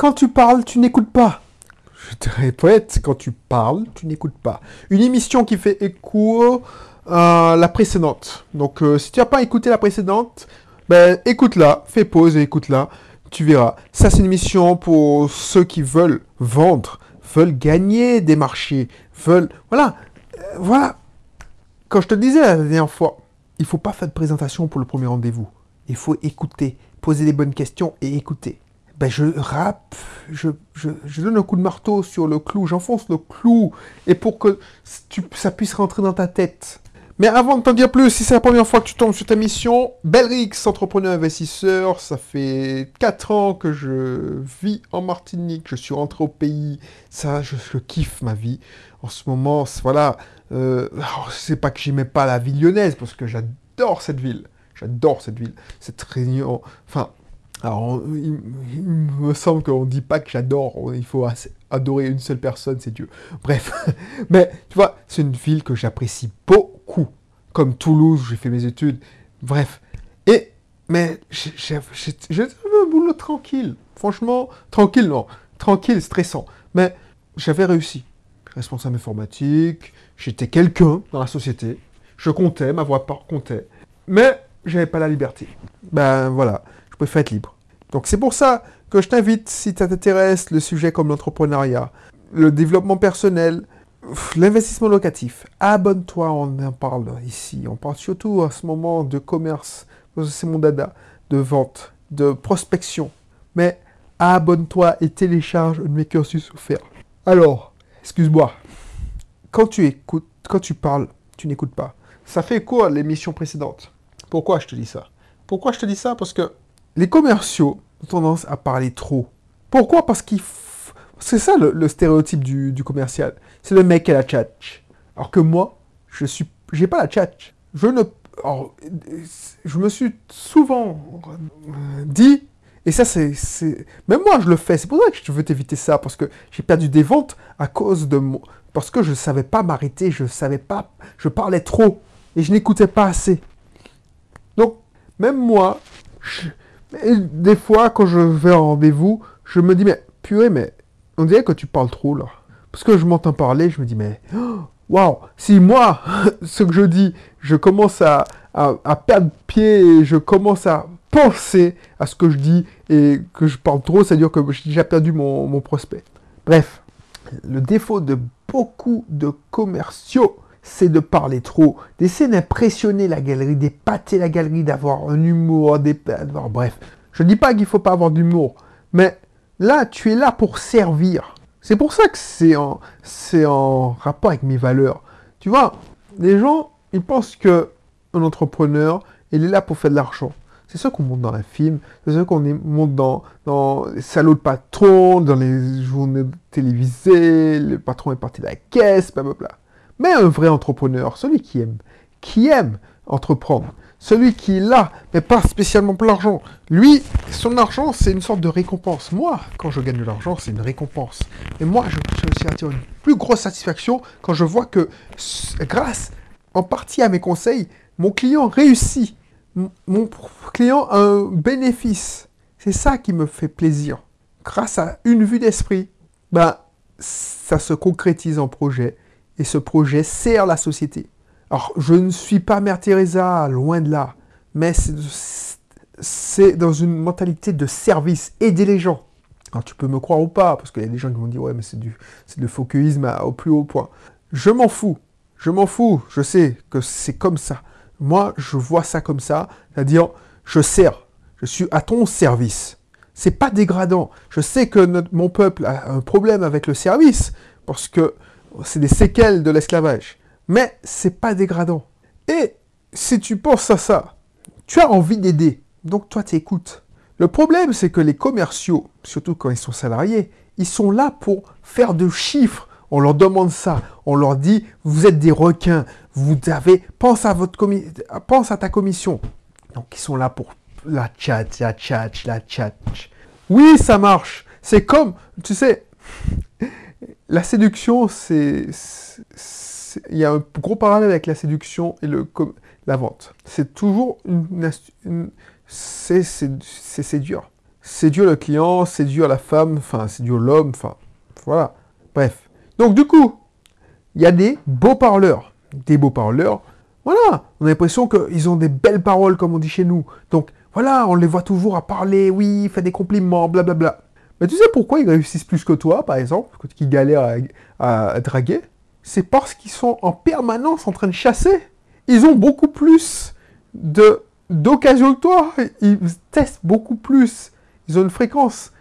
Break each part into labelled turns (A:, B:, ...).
A: quand tu parles, tu n'écoutes pas. Je te répète, quand tu parles, tu n'écoutes pas. Une émission qui fait écho à la précédente. Donc, euh, si tu n'as pas écouté la précédente, ben, écoute-la, fais pause et écoute-la. Tu verras. Ça, c'est une émission pour ceux qui veulent vendre, veulent gagner des marchés, veulent... Voilà. Euh, voilà. Quand je te disais la dernière fois, il faut pas faire de présentation pour le premier rendez-vous. Il faut écouter, poser les bonnes questions et écouter. Ben, je rappe, je, je, donne un coup de marteau sur le clou, j'enfonce le clou, et pour que tu, ça puisse rentrer dans ta tête. Mais avant de t'en dire plus, si c'est la première fois que tu tombes sur ta mission, Belrix, entrepreneur investisseur, ça fait 4 ans que je vis en Martinique, je suis rentré au pays, ça, je, kiffe ma vie. En ce moment, voilà, euh, c'est pas que j'aimais pas la ville lyonnaise, parce que j'adore cette ville. J'adore cette ville. C'est très... Enfin, alors, il, me semble qu'on dit pas que j'adore, il faut adorer une seule personne, c'est Dieu. Bref, mais tu vois, c'est une ville que j'apprécie beaucoup, comme Toulouse, j'ai fait mes études, bref. Et, mais j'ai un boulot tranquille, franchement, tranquille, non, tranquille, stressant, mais j'avais réussi. Responsable informatique, j'étais quelqu'un dans la société, je comptais, ma voix comptait, mais j'avais pas la liberté. Ben voilà préfère être libre. Donc c'est pour ça que je t'invite, si ça t'intéresse, le sujet comme l'entrepreneuriat, le développement personnel, l'investissement locatif, abonne-toi, on en parle ici. On parle surtout à ce moment de commerce, c'est mon dada, de vente, de prospection. Mais abonne-toi et télécharge un mes cursus offerts. Alors, excuse-moi, quand tu écoutes, quand tu parles, tu n'écoutes pas. Ça fait quoi l'émission précédente? Pourquoi je te dis ça? Pourquoi je te dis ça? Parce que les commerciaux ont tendance à parler trop. Pourquoi? Parce qu'ils... C'est ça le, stéréotype du, commercial. C'est le mec qui a la tchatch. Alors que moi, je suis, j'ai pas la tchatch. Je ne... je me suis souvent dit, et ça c'est... Même moi je le fais, c'est pour ça que je veux t'éviter ça, parce que j'ai perdu des ventes à cause de... Mon... Parce que je ne savais pas m'arrêter, je savais pas... Je parlais trop, et je n'écoutais pas assez. Donc, même moi, et des fois, quand je vais en rendez-vous, je me dis, mais purée, mais on dirait que tu parles trop là. Parce que je m'entends parler, je me dis, mais waouh, si moi, ce que je dis, je commence à, perdre pied et je commence à penser à ce que je dis et que je parle trop, c'est-à-dire que j'ai déjà perdu mon prospect. Bref, le défaut de beaucoup de commerciaux, c'est de parler trop, d'essayer d'impressionner la galerie, d'épater la galerie, d'avoir un humour, d'avoir... Bref, je ne dis pas qu'il ne faut pas avoir d'humour, mais là, tu es là pour servir. C'est pour ça que c'est en, rapport avec mes valeurs. Tu vois, les gens, ils pensent que un entrepreneur, il est là pour faire de l'argent. C'est ça qu'on montre dans un film, c'est ça qu'on montre dans, dans les salauds de patron, dans les journées télévisées, le patron est parti de la caisse, blablabla. Mais un vrai entrepreneur, celui qui aime, qui aime entreprendre, celui qui est là, mais pas spécialement pour l'argent. Lui, son argent, c'est une sorte de récompense. Moi, quand je gagne de l'argent, c'est une récompense. Et moi, je suis aussi une plus grosse satisfaction quand je vois que, grâce en partie à mes conseils, mon client réussit. Mon client a un bénéfice. C'est ça qui me fait plaisir. Grâce à une vue d'esprit, ben, ça se concrétise en projet et ce projet sert la société. Alors, je ne suis pas Mère Teresa, loin de là, mais c'est dans une mentalité de service, aider les gens. Alors, tu peux me croire ou pas, parce qu'il y a des gens qui vont dire, ouais, mais c'est du, du focusisme au plus haut point. Je m'en fous, je m'en fous, je sais que c'est comme ça. Moi, je vois ça comme ça, c'est-à-dire, je sers, je suis à ton service. C'est pas dégradant. Je sais que mon peuple a un problème avec le service, parce que c'est des séquelles de l'esclavage. Mais c'est pas dégradant. Et si tu penses à ça, tu as envie d'aider. Donc toi, tu écoutes. Le problème, c'est que les commerciaux, surtout quand ils sont salariés, ils sont là pour faire de chiffres. On leur demande ça. On leur dit, vous êtes des requins. Vous avez, pense à votre pense à ta commission. Donc ils sont là pour la chat, la chat, la chat. Oui, ça marche. C'est comme, tu sais, la séduction, c'est... Il y a un gros parallèle avec la séduction et le, la vente. C'est toujours une... c'est séduire. séduire le client, séduire la femme, enfin, séduire l'homme, enfin, voilà. Bref. Donc, du coup, il y a des beaux parleurs. Des beaux parleurs. Voilà. On a l'impression qu'ils ont des belles paroles, comme on dit chez nous. Donc, voilà, on les voit toujours à parler, oui, faire des compliments, blablabla. Mais tu sais pourquoi ils réussissent plus que toi, par exemple, qu'ils galèrent à, draguer? C'est parce qu'ils sont en permanence en train de chasser. Ils ont beaucoup plus de d'occasion que toi. Ils testent beaucoup plus. Ils ont une fréquence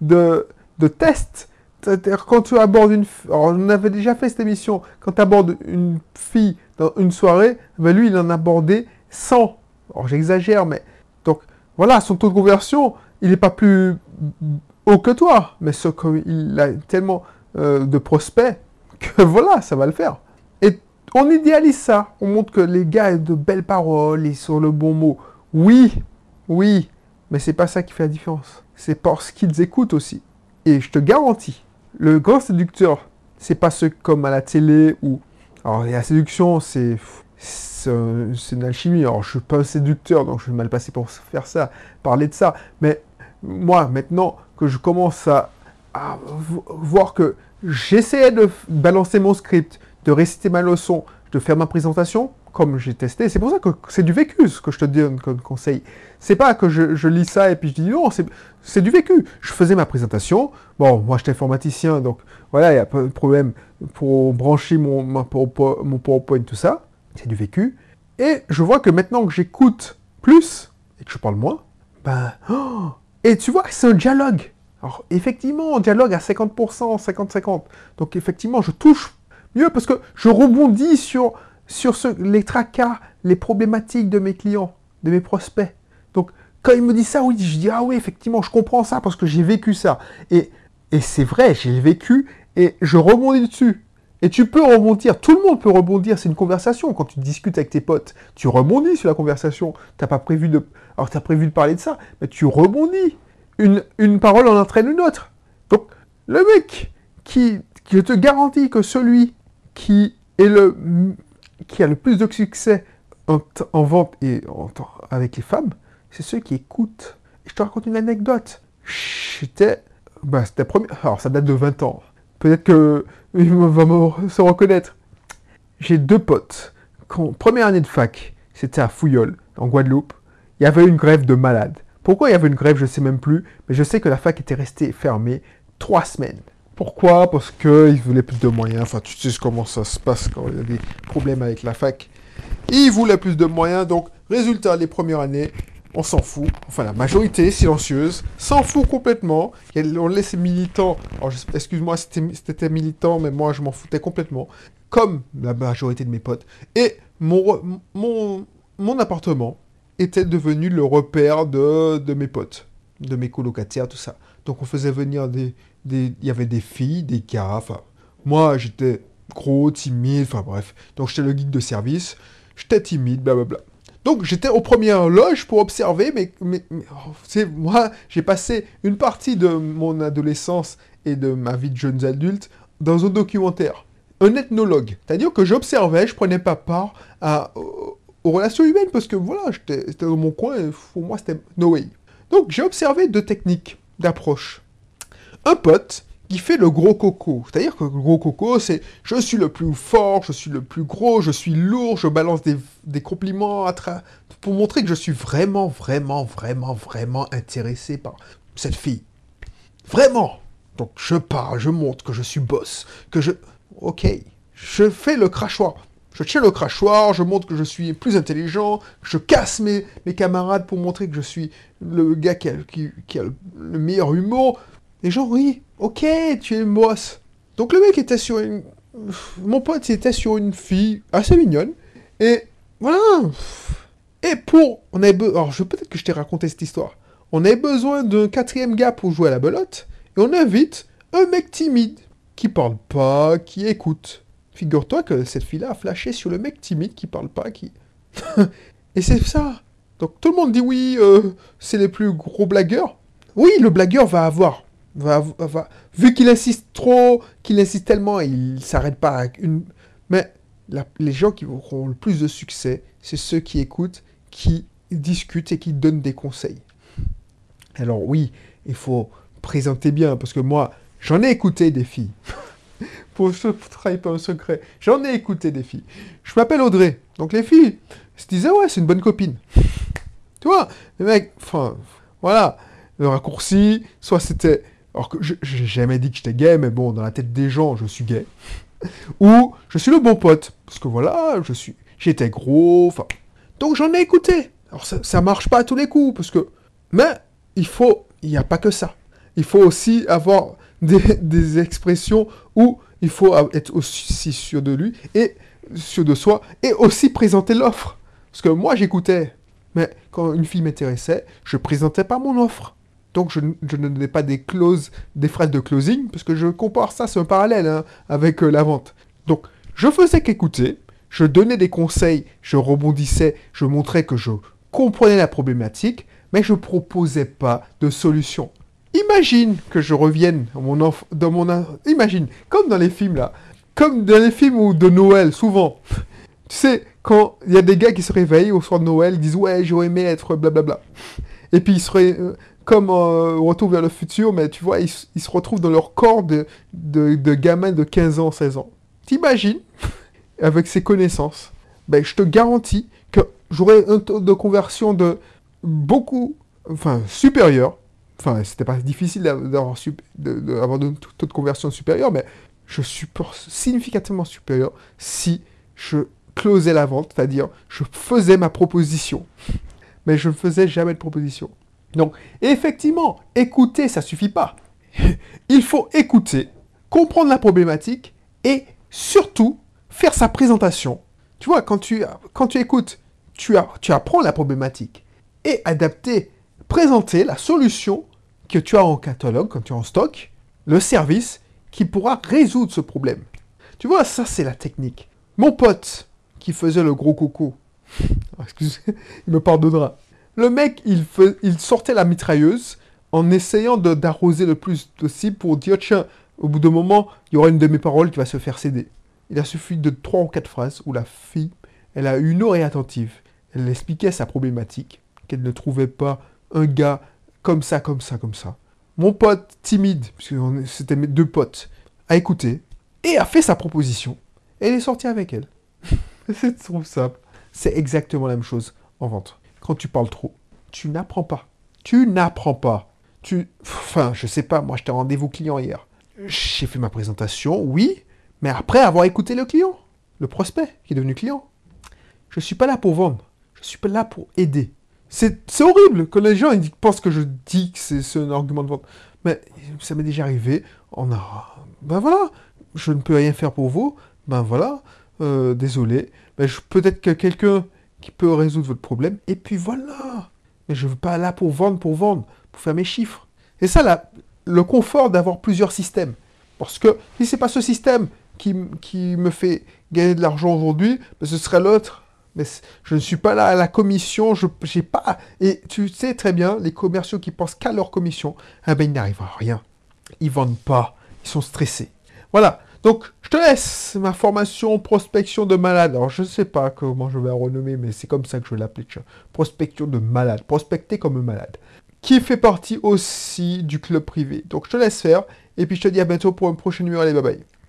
A: de, de tests. C'est-à-dire, quand tu abordes une... Alors, on avait déjà fait cette émission. Quand tu abordes une fille dans une soirée, ben lui, il en a abordé 100. Alors, j'exagère, mais... Donc, voilà, son taux de conversion, il n'est pas plus haut que toi. Mais ce il a tellement euh, de prospects que voilà, ça va le faire. Et on idéalise ça. On montre que les gars ont de belles paroles, ils sont le bon mot. Oui, oui, mais c'est pas ça qui fait la différence. C'est parce qu'ils écoutent aussi. Et je te garantis, le grand séducteur, c'est pas ce comme à la télé où... Alors, la séduction, c'est... C'est une alchimie. Alors, je suis pas un séducteur, donc je vais mal passer pour faire ça, parler de ça. Mais moi, maintenant que je commence à, voir que j'essayais de balancer mon script, de réciter ma leçon, de faire ma présentation, comme j'ai testé, c'est pour ça que c'est du vécu ce que je te donne comme conseil. C'est pas que je, lis ça et puis je dis non, c'est du vécu. Je faisais ma présentation, bon, moi j'étais informaticien, donc voilà, il n'y a pas de problème pour brancher mon, mon PowerPoint, tout ça, c'est du vécu. Et je vois que maintenant que j'écoute plus et que je parle moins, ben, oh, et tu vois, c'est un dialogue. Alors, effectivement, un dialogue à 50%, 50-50. Donc, effectivement, je touche mieux parce que je rebondis sur, les tracas, les problématiques de mes clients, de mes prospects. Donc, quand il me dit ça, oui, je dis, ah oui, effectivement, je comprends ça parce que j'ai vécu ça. Et, et c'est vrai, j'ai vécu et je rebondis dessus. Et tu peux rebondir, tout le monde peut rebondir, c'est une conversation. Quand tu discutes avec tes potes, tu rebondis sur la conversation. T'as pas prévu de... Alors tu as prévu de parler de ça, mais tu rebondis. Une, une parole en entraîne une autre. Donc, le mec qui, je te garantis que celui qui est le qui a le plus de succès en, vente et avec les femmes, c'est ceux qui écoutent. je te raconte une anecdote. J'étais... Bah, c'était premier... Alors, ça date de 20 ans. Peut-être que il va me se reconnaître. J'ai deux potes. Première année de fac, c'était à Fouillol, en Guadeloupe. Il y avait une grève de malades. Pourquoi il y avait une grève, je ne sais même plus, mais je sais que la fac était restée fermée trois semaines. Pourquoi? Parce qu'ils voulaient plus de moyens. Enfin, tu sais comment ça se passe quand il y a des problèmes avec la fac. Ils voulaient plus de moyens, donc résultat, les premières années, on s'en fout. Enfin, la majorité silencieuse s'en fout complètement. On laisse les militants. excuse-moi, c'était militant, mais moi, je m'en foutais complètement. Comme la majorité de mes potes. Et mon, mon, mon appartement était devenu le repère de, mes potes, de mes colocataires, tout ça. Donc, on faisait venir des. des il y avait des filles, des gars. Enfin, moi, j'étais gros, timide, enfin bref. Donc, j'étais le guide de service. J'étais timide, blablabla. Donc j'étais aux premières loges pour observer, mais, oh, moi, j'ai passé une partie de mon adolescence et de ma vie de jeunes adultes dans un documentaire, un ethnologue. C'est-à-dire que j'observais, je prenais pas part à, aux, relations humaines parce que voilà, j'étais dans mon coin et pour moi c'était no way. Donc j'ai observé deux techniques d'approche. Un pote qui fait le gros coco. C'est-à-dire que le gros coco, c'est je suis le plus fort, je suis le plus gros, je suis lourd, je balance des, compliments pour montrer que je suis vraiment, vraiment, vraiment, vraiment intéressé par cette fille. Vraiment. Donc je parle, je montre que je suis boss, que je... Ok. Je fais le crachoir. Je tiens le crachoir, je montre que je suis plus intelligent, je casse mes, camarades pour montrer que je suis le gars qui a le meilleur humour. Les gens rient. Ok, tu es boss. Donc le mec était sur une... Mon pote était sur une fille assez mignonne. Et voilà. Et pour... On avait Alors je peut-être que je t'ai raconté cette histoire. On avait besoin d'un quatrième gars pour jouer à la belote. Et on invite un mec timide. Qui parle pas, qui écoute. Figure-toi que cette fille-là a flashé sur le mec timide qui parle pas, qui... et c'est ça. Donc tout le monde dit oui, euh, c'est les plus gros blagueurs. Oui, le blagueur va avoir Vu qu'il insiste trop, qu'il insiste tellement, il s'arrête pas à une... Mais les gens qui auront le plus de succès, c'est ceux qui écoutent, qui discutent et qui donnent des conseils. Alors oui, il faut présenter bien, parce que moi, j'en ai écouté des filles. pour se trahir pas un secret. J'en ai écouté des filles. Je m'appelle Audrey. Donc les filles se disaient, ouais, c'est une bonne copine. tu vois, les mecs, enfin, voilà, le raccourci, soit c'était... Alors que j'ai jamais dit que j'étais gay, mais bon, dans la tête des gens, je suis gay. Ou je suis le bon pote. Parce que voilà, je suis... J'étais gros, enfin... Donc j'en ai écouté. Alors ça, marche pas à tous les coups, parce que... Mais il faut... Il n'y a pas que ça. Il faut aussi avoir des, expressions où il faut être aussi sûr de lui et sûr de soi et aussi présenter l'offre. Parce que moi, j'écoutais, mais quand une fille m'intéressait, je présentais pas mon offre. Donc, je, ne donnais pas des clauses, des phrases de closing, parce que je compare ça, c'est un parallèle hein, avec euh, la vente. Donc, je faisais qu'écouter, je donnais des conseils, je rebondissais, je montrais que je comprenais la problématique, mais je proposais pas de solution. Imagine que je revienne dans mon. Imagine, comme dans les films là, comme dans les films de Noël, souvent. Tu sais, quand il y a des gars qui se réveillent au soir de Noël, ils disent « Ouais, j'aurais aimé être blablabla. » Et puis ils seraient euh, comme euh, Retour vers le futur, mais tu vois, ils, se retrouvent dans leur corps de, de, de gamins de 15 ans, 16 ans. T'imagines, avec ces connaissances, ben, je te garantis que j'aurais un taux de conversion de beaucoup, enfin, supérieur Enfin, c'était pas difficile d'avoir un taux de conversion supérieur, mais je supporte significativement supérieur si je closais la vente, c'est-à-dire je faisais ma proposition. Mais je ne faisais jamais de proposition. Donc, effectivement, écouter, ça suffit pas. Il faut écouter, comprendre la problématique et surtout faire sa présentation. Tu vois, quand tu, quand tu écoutes, tu, as, tu apprends la problématique et adapter, présenter la solution que tu as en catalogue, quand tu es en stock, le service qui pourra résoudre ce problème. Tu vois, ça c'est la technique. Mon pote qui faisait le gros coco, excusez, il me pardonnera. Le mec, il, sortait la mitrailleuse en essayant d'arroser le plus possible pour dire, tiens, au bout d'un moment, il y aura une de mes paroles qui va se faire céder. Il a suffi de trois ou quatre phrases où la fille, elle a eu une oreille attentive. Elle expliquait sa problématique, qu'elle ne trouvait pas un gars comme ça, comme ça, comme ça. Mon pote timide, puisque c'était mes deux potes, a écouté et a fait sa proposition. Et il est sorti avec elle. c'est trop simple. C'est exactement la même chose en vente. Tu parles trop, tu n'apprends pas. Tu n'apprends pas. Tu... Enfin, je sais pas, moi j'étais rendez-vous client hier. J'ai fait ma présentation, oui, mais après avoir écouté le client, le prospect qui est devenu client. Je suis pas là pour vendre. Je suis pas là pour aider. C'est horrible que les gens ils pensent que je dis que c'est un argument de vente. Mais ça m'est déjà arrivé. On a... Ben voilà, je ne peux rien faire pour vous. Ben voilà, euh, désolé. Ben Peut-être que quelqu'un qui peut résoudre votre problème. Et puis voilà. Mais je ne veux pas là pour vendre, pour vendre, pour faire mes chiffres. Et ça, le confort d'avoir plusieurs systèmes. Parce que si c'est pas ce système qui, me fait gagner de l'argent aujourd'hui, ben ce serait l'autre mais je ne suis pas là à la commission, je n'ai pas... Et tu sais très bien, les commerciaux qui pensent qu'à leur commission, eh ben, ils n'arrivent à rien. Ils vendent pas, ils sont stressés. Voilà, donc je te laisse ma formation prospection de malade. Alors je ne sais pas comment je vais la renommer, mais c'est comme ça que je l'applique. Prospection de malade, prospecter comme malade. Qui fait partie aussi du club privé. Donc je te laisse faire, et puis je te dis à bientôt pour un prochain numéro. Allez, bye bye.